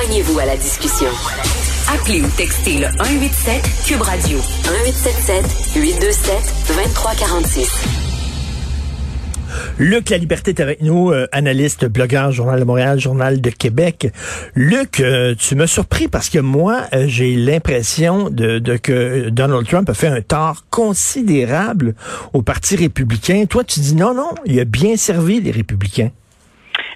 Joignez-vous à la discussion. Appelez ou textez le 187 Cube Radio 1877 827 2346. Luc La Liberté est avec nous, euh, analyste, blogueur, Journal de Montréal, Journal de Québec. Luc, euh, tu m'as surpris parce que moi, euh, j'ai l'impression de, que Donald Trump a fait un tort considérable au Parti républicain. Toi, tu dis non, non, il a bien servi les républicains.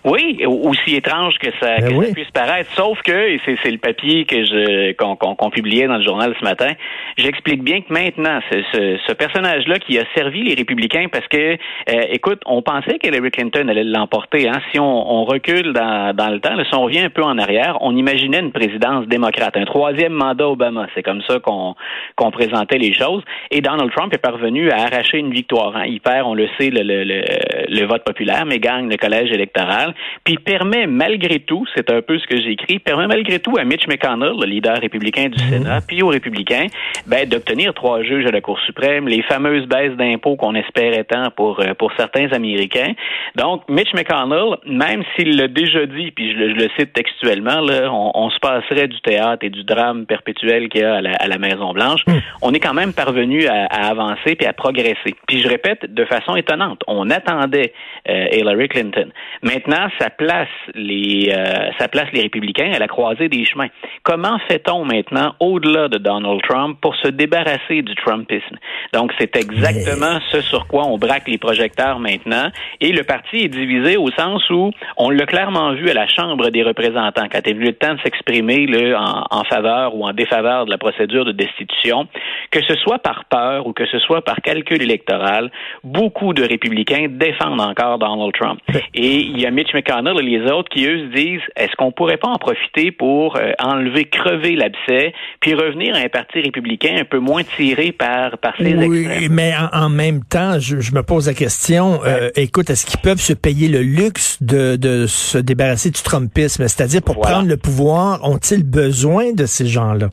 Oui, aussi étrange que ça, ben puisse paraître. Sauf que, et c'est le papier que je qu'on publiait dans le journal ce matin, j'explique bien que maintenant, ce, ce, ce personnage-là qui a servi les républicains, parce que, euh, écoute, on pensait qu'Hillary Clinton allait l'emporter. Hein? Si on, on recule dans, dans, le temps, si on revient un peu en arrière, on imaginait une présidence démocrate, un troisième mandat Obama. C'est comme ça qu'on qu'on présentait les choses. Et Donald Trump est parvenu à arracher une victoire. Hein? Il perd, on le sait, le, le, le, le vote populaire, mais gagne le collège électoral puis permet malgré tout, c'est un peu ce que j'ai écrit, permet malgré tout à Mitch McConnell, le leader républicain du mhm. Sénat, puis aux républicains, ben, d'obtenir trois juges à la Cour suprême, les fameuses baisses d'impôts qu'on espérait tant pour, euh, pour certains Américains. Donc, Mitch McConnell, même s'il l'a déjà dit, puis je le, cite textuellement, là, on, se passerait du théâtre et du drame perpétuel qu'il y a à la, Maison-Blanche, mhm. on est quand même parvenu à, avancer puis à progresser. Puis je répète, de façon étonnante, on attendait euh, Hillary Clinton. Maintenant, ça place les euh, ça place les républicains à la croisée des chemins? Comment fait-on maintenant au-delà de Donald Trump pour se débarrasser du Trumpisme? Donc c'est exactement ce sur quoi on braque les projecteurs maintenant et le parti est divisé au sens où on l'a clairement vu à la Chambre des représentants quand il a eu le temps de s'exprimer en, en faveur ou en défaveur de la procédure de destitution, que ce soit par peur ou que ce soit par calcul électoral, beaucoup de républicains défendent encore Donald Trump. Et il y a Mitch McConnell et les autres qui, eux, se disent est-ce qu'on pourrait pas en profiter pour euh, enlever, crever l'abcès, puis revenir à un parti républicain un peu moins tiré par, par ces oui, mais en, même temps, je, me pose la question euh, écoute, est-ce qu'ils peuvent se payer le luxe de, de se débarrasser du Trumpisme? C'est-à-dire, pour prendre le pouvoir, ont-ils besoin de ces gens-là?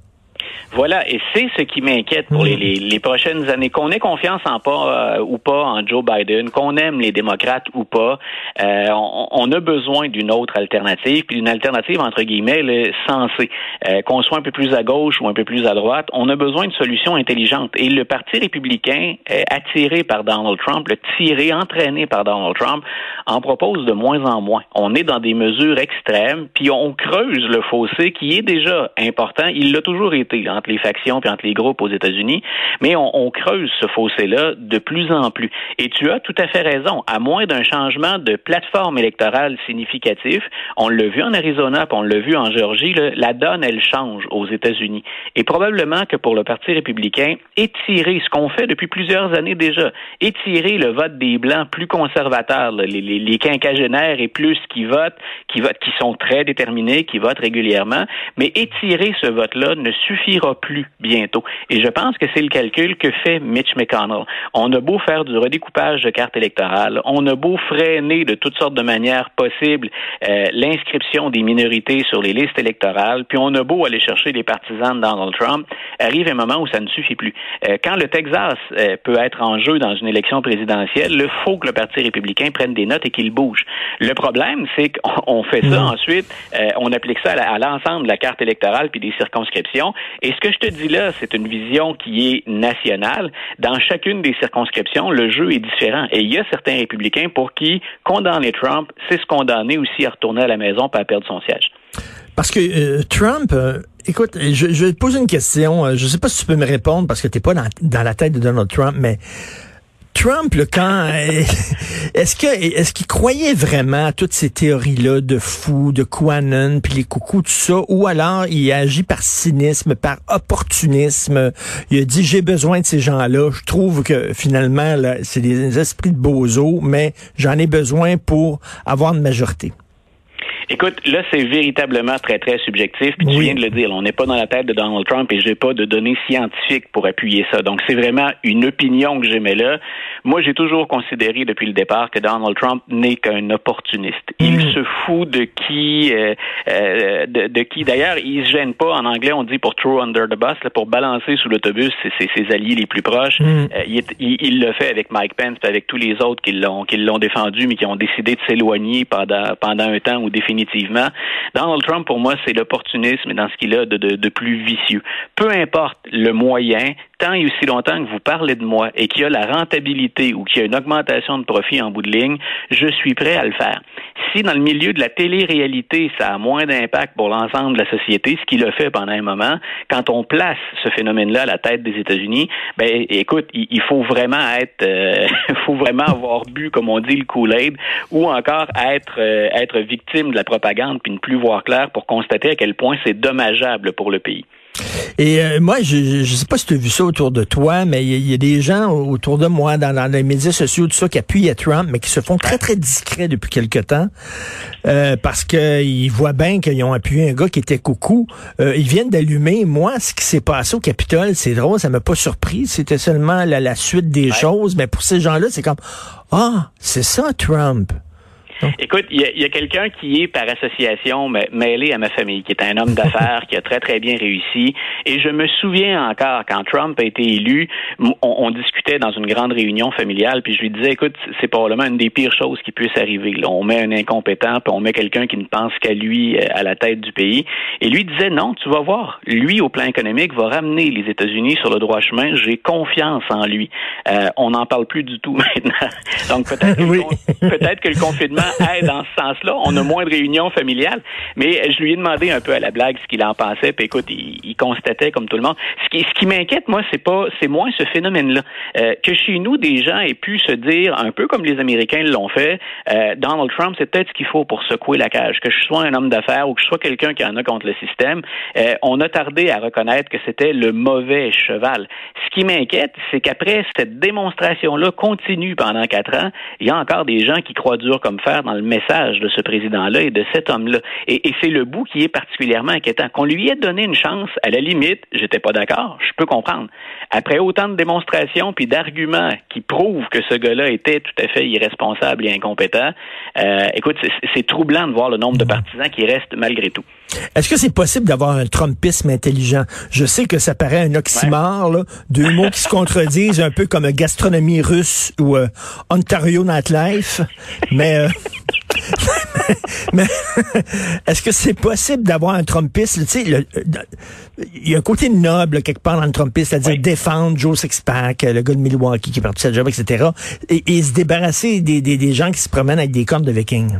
Voilà, et c'est ce qui m'inquiète pour les, hmm. les, prochaines années. Qu'on ait confiance en pas euh, ou pas en Joe Biden, qu'on aime les démocrates ou pas, euh, on, a besoin d'une autre alternative, puis d'une alternative entre guillemets sensée. Euh, qu'on soit un peu plus à gauche ou un peu plus à droite, on a besoin de solutions intelligentes. Et le Parti républicain, attiré par Donald Trump, le tiré, entraîné par Donald Trump, en propose de moins en moins. On est dans des mesures extrêmes, puis on creuse le fossé qui est déjà important. Il l'a toujours été entre les factions puis entre les groupes aux États-Unis, mais on, creuse ce fossé-là de plus en plus. Et tu as tout à fait raison. À moins d'un changement de plateforme électorale significatif, on l'a vu en Arizona, puis on l'a vu en Géorgie, la donne, elle change aux États-Unis. Et probablement que pour le Parti républicain, étirer ce qu'on fait depuis plusieurs années déjà, étirer le vote des Blancs plus conservateurs, les, les, quinquagénaires et plus qui votent, qui votent, qui sont très déterminés, qui votent régulièrement, mais étirer ce vote-là ne suffira plus bientôt. Et je pense que c'est le calcul que fait Mitch McConnell. On a beau faire du redécoupage de cartes électorales, on a beau freiner de toutes sortes de manières possibles euh, l'inscription des minorités sur les listes électorales, puis on a beau aller chercher les partisans de Donald Trump, arrive un moment où ça ne suffit plus. Euh, quand le Texas euh, peut être en jeu dans une élection présidentielle, il faut que le Parti républicain prenne des notes et qu'il bouge. Le problème, c'est qu'on fait ça ensuite, on applique ça à l'ensemble de la carte électorale puis des circonscriptions, et ce que je te dis là, c'est une vision qui est nationale. Dans chacune des circonscriptions, le jeu est différent. Et il y a certains républicains pour qui condamner Trump, c'est se condamner aussi à retourner à la maison pour perdre son siège. Parce que euh, Trump, euh, écoute, je, vais te poser une question. Euh, je ne sais pas si tu peux me répondre parce que tu n'es pas dans, dans, la tête de Donald Trump, mais Trump, le quand est-ce que est-ce qu'il croyait vraiment à toutes ces théories-là de fou, de Quanon, puis les coucous, tout ça, ou alors il agit par cynisme, par opportunisme. Il a dit j'ai besoin de ces gens-là. Je trouve que finalement c'est des esprits de bozo, mais j'en ai besoin pour avoir une majorité. Écoute, là, c'est véritablement très, très subjectif. Puis tu viens de le dire, on n'est pas dans la tête de Donald Trump et j'ai pas de données scientifiques pour appuyer ça. Donc, c'est vraiment une opinion que j'aimais là. Moi, j'ai toujours considéré depuis le départ que Donald Trump n'est qu'un opportuniste. Il mm. se fout de qui, euh, euh, de, qui. D'ailleurs, il se gêne pas. En anglais, on dit pour throw under the bus, là, pour balancer sous l'autobus ses, ses, alliés les plus proches. Mm. Euh, il, il, le fait avec Mike Pence et avec tous les autres qui l'ont, qui l'ont défendu, mais qui ont décidé de s'éloigner pendant, pendant un temps ou définir définitivement. Donald Trump, pour moi, c'est l'opportunisme dans ce qu'il a de, plus vicieux. Peu importe le moyen, tant et aussi longtemps que vous parlez de moi et qu'il y a la rentabilité ou qu'il y a une augmentation de profit en bout de ligne, je suis prêt à le faire. Si dans le milieu de la télé-réalité, ça a moins d'impact pour l'ensemble de la société, ce qu'il a fait pendant un moment, quand on place ce phénomène-là à la tête des États-Unis, ben écoute, il faut vraiment être, euh, faut vraiment avoir bu, comme on dit, le Kool-Aid, ou encore être euh, être victime de la propagande puis ne plus voir clair pour constater à quel point c'est dommageable pour le pays. Et euh, moi, je ne sais pas si tu as vu ça autour de toi, mais il y, a des gens autour de moi, dans, les médias sociaux, tout ça, qui appuient à Trump, mais qui se font très, très discrets depuis quelque temps, euh, parce qu'ils voient bien qu'ils ont appuyé un gars qui était coucou. Euh, ils viennent d'allumer. Moi, ce qui s'est passé au Capitole, c'est drôle, ça m'a pas surpris. C'était seulement la, suite des choses, mais pour ces gens-là, c'est comme, ah, c'est ça, Trump. Écoute, il y a, quelqu'un qui est par association mêlé à ma famille, qui est un homme d'affaires, qui a très très bien réussi. Et je me souviens encore quand Trump a été élu, on, discutait dans une grande réunion familiale, puis je lui disais, écoute, c'est probablement une des pires choses qui puisse arriver. On met un incompétent, puis on met quelqu'un qui ne pense qu'à lui euh, à la tête du pays. Et lui disait, non, tu vas voir, lui au plan économique va ramener les États-Unis sur le droit chemin. J'ai confiance en lui. Euh, on n'en parle plus du tout maintenant. Donc peut-être peut-être que le confinement dans ce sens-là. On a moins de réunions familiales. Mais je lui ai demandé un peu à la blague ce qu'il en pensait. Puis écoute, il, constatait comme tout le monde. Ce qui, ce qui m'inquiète, moi, c'est pas, c'est moins ce phénomène-là. Euh, que chez nous, des gens aient pu se dire, un peu comme les Américains l'ont fait, euh, Donald Trump, c'est peut-être ce qu'il faut pour secouer la cage. Que je sois un homme d'affaires ou que je sois quelqu'un qui en a contre le système, euh, on a tardé à reconnaître que c'était le mauvais cheval. Ce qui m'inquiète, c'est qu'après cette démonstration-là continue pendant quatre ans, il y a encore des gens qui croient dur comme fer dans le message de ce président-là et de cet homme-là. Et, c'est le bout qui est particulièrement inquiétant. Qu'on lui ait donné une chance, à la limite, j'étais pas d'accord, je peux comprendre. Après autant de démonstrations puis d'arguments qui prouvent que ce gars-là était tout à fait irresponsable et incompétent, euh, écoute, c'est troublant de voir le nombre de partisans qui restent malgré tout. Est-ce que c'est possible d'avoir un Trumpisme intelligent? Je sais que ça paraît un oxymore, là, deux mots qui se contredisent, un peu comme gastronomie russe ou euh, Ontario Nightlife, mais... Euh, mais est-ce que c'est possible d'avoir un Trumpiste? Tu sais, il y a un côté noble quelque part dans le Trumpiste, c'est-à-dire défendre Joe Sixpack, le gars de Milwaukee qui est parti de sa job, etc. Et, se débarrasser des, des, des gens qui se promènent avec des cornes de vikings.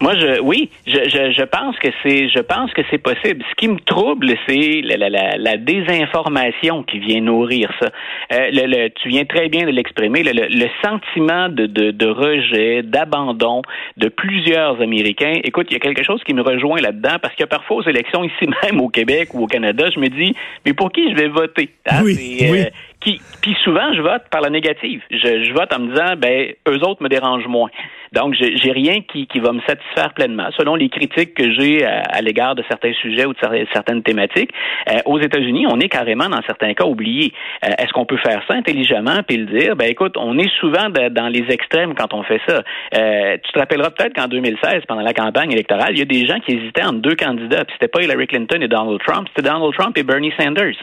Moi, je, oui, je, je, je pense que c'est, je pense que c'est possible. Ce qui me trouble, c'est la, la, la, désinformation qui vient nourrir ça. Euh, le, tu viens très bien de l'exprimer. Le, le, sentiment de, de, de rejet, d'abandon de plusieurs Américains. Écoute, il y a quelque chose qui me rejoint là-dedans parce que parfois aux élections ici même au Québec ou au Canada, je me dis, mais pour qui je vais voter? Hein? oui, oui. Euh, qui, puis souvent, je vote par la négative. Je, je vote en me disant, ben, eux autres me dérangent moins. Donc, j'ai rien qui, qui va me satisfaire pleinement. Selon les critiques que j'ai à, l'égard de certains sujets ou de certaines thématiques, euh, aux États-Unis, on est carrément, dans certains cas, oublié. Euh, est-ce qu'on peut faire ça intelligemment puis le dire? Ben, écoute, on est souvent dans les extrêmes quand on fait ça. Euh, tu te rappelleras peut-être qu'en 2016, pendant la campagne électorale, il y a des gens qui hésitaient entre deux candidats. Puis c'était pas Hillary Clinton et Donald Trump, c'était Donald Trump et Bernie Sanders.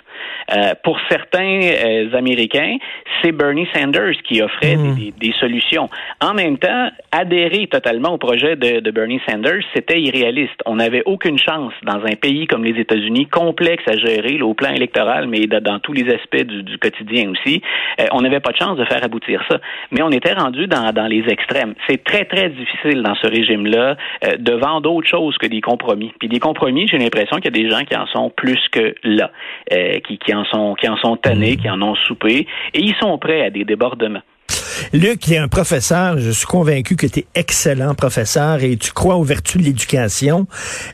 pour certains Américains, c'est Bernie Sanders qui offrait hmm. des, des, solutions. En même temps, adhérer totalement au projet de, de Bernie Sanders, c'était irréaliste. On n'avait aucune chance dans un pays comme les États-Unis, complexe à gérer au plan électoral, mais dans tous les aspects du, du quotidien aussi. Euh, on n'avait pas de chance de faire aboutir ça. Mais on était rendu dans, dans les extrêmes. C'est très, très difficile dans ce régime-là euh, de vendre autre chose que des compromis. Puis des compromis, j'ai l'impression qu'il y a des gens qui en sont plus que là, euh, qui, qui en sont qui en sont tannés, qui en ont soupé et ils sont prêts à des débordements. Luc, qui est un professeur, je suis convaincu que tu es excellent professeur et tu crois aux vertus de l'éducation.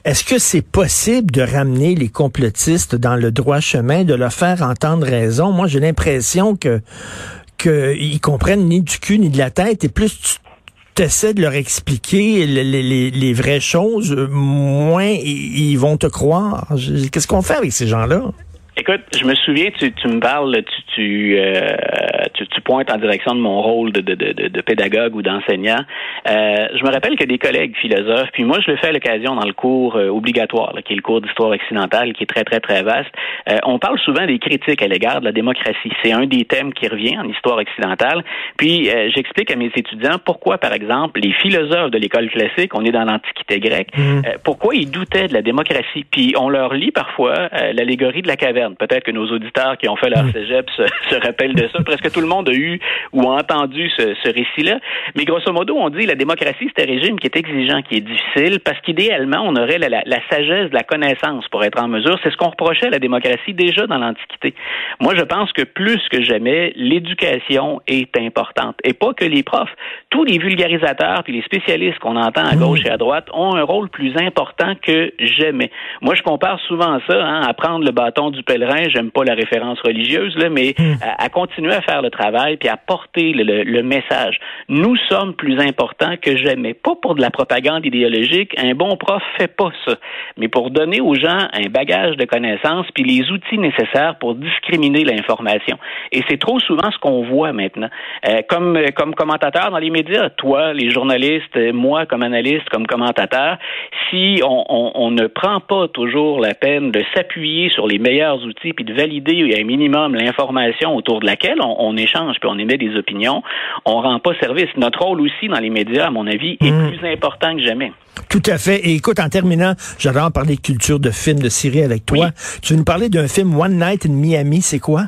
Est-ce que c'est possible de ramener les complotistes dans le droit chemin, de leur faire entendre raison? Moi, j'ai l'impression que qu'ils comprennent ni du cul ni de la tête et plus tu essaies de leur expliquer les, vraies choses, moins ils vont te croire. Qu'est-ce qu'on fait avec ces gens-là? Écoute, je me souviens, tu, tu me parles, tu, euh, tu, tu, pointes en direction de mon rôle de, de, de, de pédagogue ou d'enseignant. Euh, je me rappelle que des collègues philosophes, puis moi je le fais à l'occasion dans le cours euh, obligatoire, qui est le cours d'histoire occidentale, qui est très très très vaste. on parle souvent des critiques à l'égard de la démocratie. C'est un des thèmes qui revient en histoire occidentale. Puis j'explique à mes étudiants pourquoi, par exemple, les philosophes de l'école classique, on est dans l'Antiquité grecque, mmh. pourquoi ils doutaient de la démocratie. Puis on leur lit parfois l'allégorie de la caverne Peut-être que nos auditeurs qui ont fait leur hmm. cégep se, rappellent de ça. Presque tout le monde a eu ou a entendu ce, récit-là. Mais grosso modo, on dit que la démocratie, c'est un régime qui est exigeant, qui est difficile, parce qu'idéalement, on aurait la, sagesse de la connaissance pour être en mesure. C'est ce qu'on reprochait à la démocratie déjà dans l'Antiquité. Moi, je pense que plus que jamais, l'éducation est importante. Et pas que les profs. Tous les vulgarisateurs puis les spécialistes qu'on entend à gauche hmm. et à droite ont un rôle plus important que jamais. Moi, je compare souvent ça hein, à prendre le bâton du pèlerin, j'aime pas la référence religieuse, là, mais hmm. à, continuer à faire le travail puis à porter le, message. Nous sommes plus importants que jamais. Pas pour de la propagande idéologique. Un bon prof fait pas ça. Mais pour donner aux gens un bagage de connaissances puis les outils nécessaires pour discriminer l'information. Et c'est trop souvent ce qu'on voit maintenant. Euh, comme, comme commentateur dans les médias, toi, les journalistes, moi, comme analyste, comme commentateur, si on, on, on ne prend pas toujours la peine de s'appuyer sur les meilleurs outils puis de valider un minimum l'information autour de laquelle on, échange puis on émet des opinions, on rend pas service. Notre rôle aussi dans les médias, à mon avis, est hmm. plus important que jamais. Tout à fait. Et écoute, en terminant, j'adore parler de culture de films de série avec toi. Tu veux nous parler d'un film One Night in Miami, c'est quoi?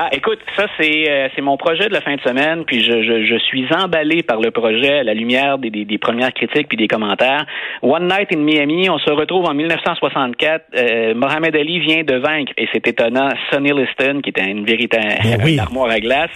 Ah, écoute, ça c'est euh, c'est mon projet de la fin de semaine, puis je, je, je suis emballé par le projet à la lumière des, des, des, premières critiques puis des commentaires. One Night in Miami, on se retrouve en 1964. Euh, Mohamed Ali vient de vaincre, et c'est étonnant, Sonny Liston, qui était une véritable ben armoire à glace.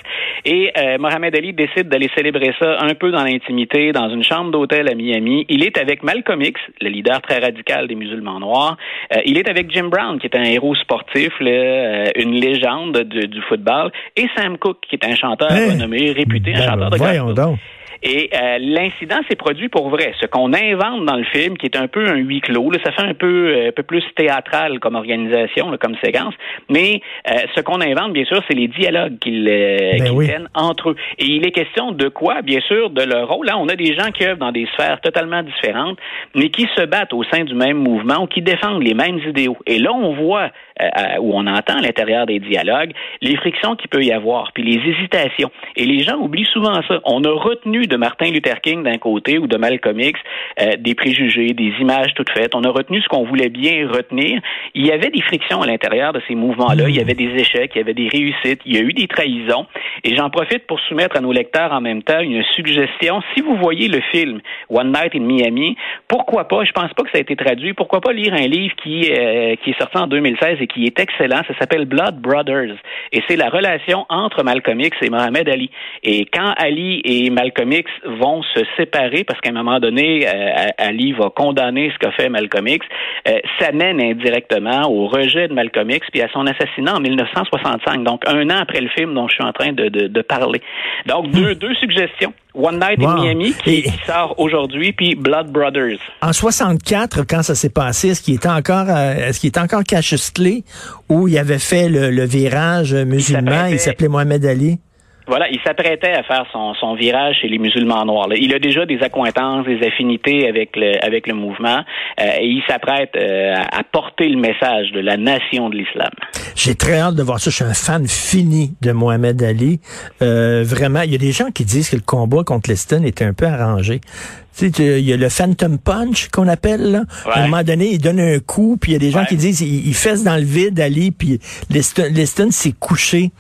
Et euh, Mohamed Ali décide d'aller célébrer ça un peu dans l'intimité, dans une chambre d'hôtel à Miami. Il est avec Malcolm X, le leader très radical des musulmans noirs. Euh, il est avec Jim Brown, qui est un héros sportif, là, euh, une légende du football, et Sam Cooke, qui est un chanteur renommé, réputé, un ben, chanteur de voyons donc. Et euh, l'incident s'est produit pour vrai. Ce qu'on invente dans le film, qui est un peu un huis clos, là, ça fait un peu, euh, un peu plus théâtral comme organisation, là, comme séquence, mais euh, ce qu'on invente, bien sûr, c'est les dialogues qu'ils ben tiennent entre eux. Et il est question de quoi? Bien sûr, de leur rôle. Là, on a des gens qui œuvrent dans des sphères totalement différentes, mais qui se battent au sein du même mouvement ou qui défendent les mêmes idéaux. Et là, on voit, où on entend à l'intérieur des dialogues, les frictions qu'il peut y avoir, puis les hésitations. Et les gens oublient souvent ça. On a retenu de Martin Luther King d'un côté ou de Malcolm X, euh, des préjugés, des images toutes faites. On a retenu ce qu'on voulait bien retenir. Il y avait des frictions à l'intérieur de ces mouvements-là. Il y avait des échecs, il y avait des réussites, il y a eu des trahisons. Et j'en profite pour soumettre à nos lecteurs en même temps une suggestion. Si vous voyez le film One Night in Miami, pourquoi pas, je pense pas que ça a été traduit, pourquoi pas lire un livre qui, euh, qui est sorti en 2016 et qui est excellent? Ça s'appelle Blood Brothers. Et c'est la relation entre Malcolm X et Mohamed Ali. Et quand Ali et Malcolm vont se séparer parce qu'à un moment donné, euh, Ali va condamner ce qu'a fait Malcolm X. Euh, ça mène indirectement au rejet de Malcolm X puis à son assassinat en 1965, donc un an après le film dont je suis en train de, de, parler. Donc deux, hmm. deux suggestions. One Night in Miami qui, sort aujourd'hui, puis Blood Brothers. En 64, quand ça s'est passé, est-ce qu'il était encore, euh, est-ce qu'il était encore Clay ou il avait fait le, virage musulman, il s'appelait Mohamed Ali? Voilà, il s'apprêtait à faire son, son, virage chez les musulmans noirs. Il a déjà des accointances, des affinités avec le, avec le mouvement euh, et il s'apprête euh, à porter le message de la nation de l'islam. J'ai très hâte de voir ça. Je suis un fan fini de Mohamed Ali. Euh, vraiment, il y a des gens qui disent que le combat contre Leston était un peu arrangé. Tu sais, il y a le Phantom Punch qu'on appelle. Là. À un moment donné, il donne un coup, puis il y a des gens qui disent il, il fesse dans le vide Ali, puis Leston, Leston s'est couché.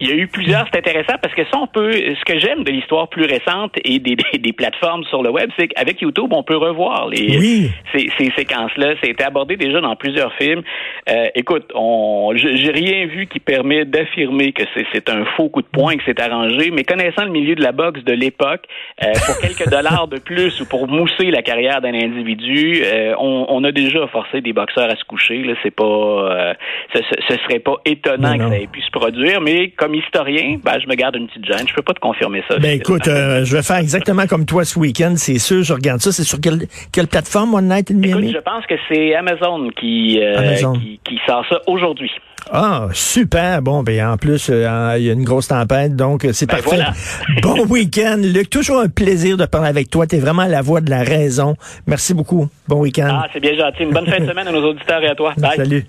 Il y a eu plusieurs, c'est intéressant parce que ça, on peut, ce que j'aime de l'histoire plus récente et des, des, plateformes sur le web, c'est qu'avec YouTube, on peut revoir les, ces, ces séquences-là. Ça a été abordé déjà dans plusieurs films. Euh, écoute, on, j'ai rien vu qui permet d'affirmer que c'est un faux coup de poing, que c'est arrangé, mais connaissant le milieu de la boxe de l'époque, euh, pour quelques dollars de plus ou pour mousser la carrière d'un individu, euh, on, on, a déjà forcé des boxeurs à se coucher. Là, c'est pas, ce, ce, serait pas étonnant que ça ait pu se produire, mais comme comme historien, ben, je me garde une petite gêne. Je peux pas te confirmer ça. Ben écoute, euh, je vais faire exactement comme toi ce week-end, c'est sûr, je regarde ça. C'est sur quelle, quelle plateforme, One Night in Miami? Écoute, je pense que c'est Amazon qui, euh, qui, qui sort ça aujourd'hui. Ah, super. Bon, ben en plus, euh, il y a une grosse tempête, donc euh, c'est Ben, parfait. voilà. bon week-end. Luc, toujours un plaisir de parler avec toi. Tu es vraiment la voix de la raison. Merci beaucoup. Bon week-end. Ah, c'est bien gentil. Une bonne fin de semaine à nos auditeurs et à toi. Bye. Salut.